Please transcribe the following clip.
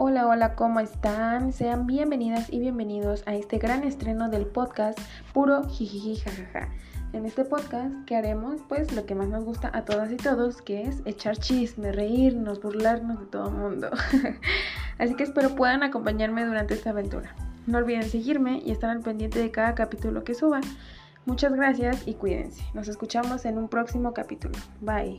Hola, hola, ¿cómo están? Sean bienvenidas y bienvenidos a este gran estreno del podcast Puro Jijiji Jajaja. En este podcast que haremos pues lo que más nos gusta a todas y todos, que es echar chisme, reírnos, burlarnos de todo el mundo. Así que espero puedan acompañarme durante esta aventura. No olviden seguirme y estar al pendiente de cada capítulo que suba. Muchas gracias y cuídense. Nos escuchamos en un próximo capítulo. Bye.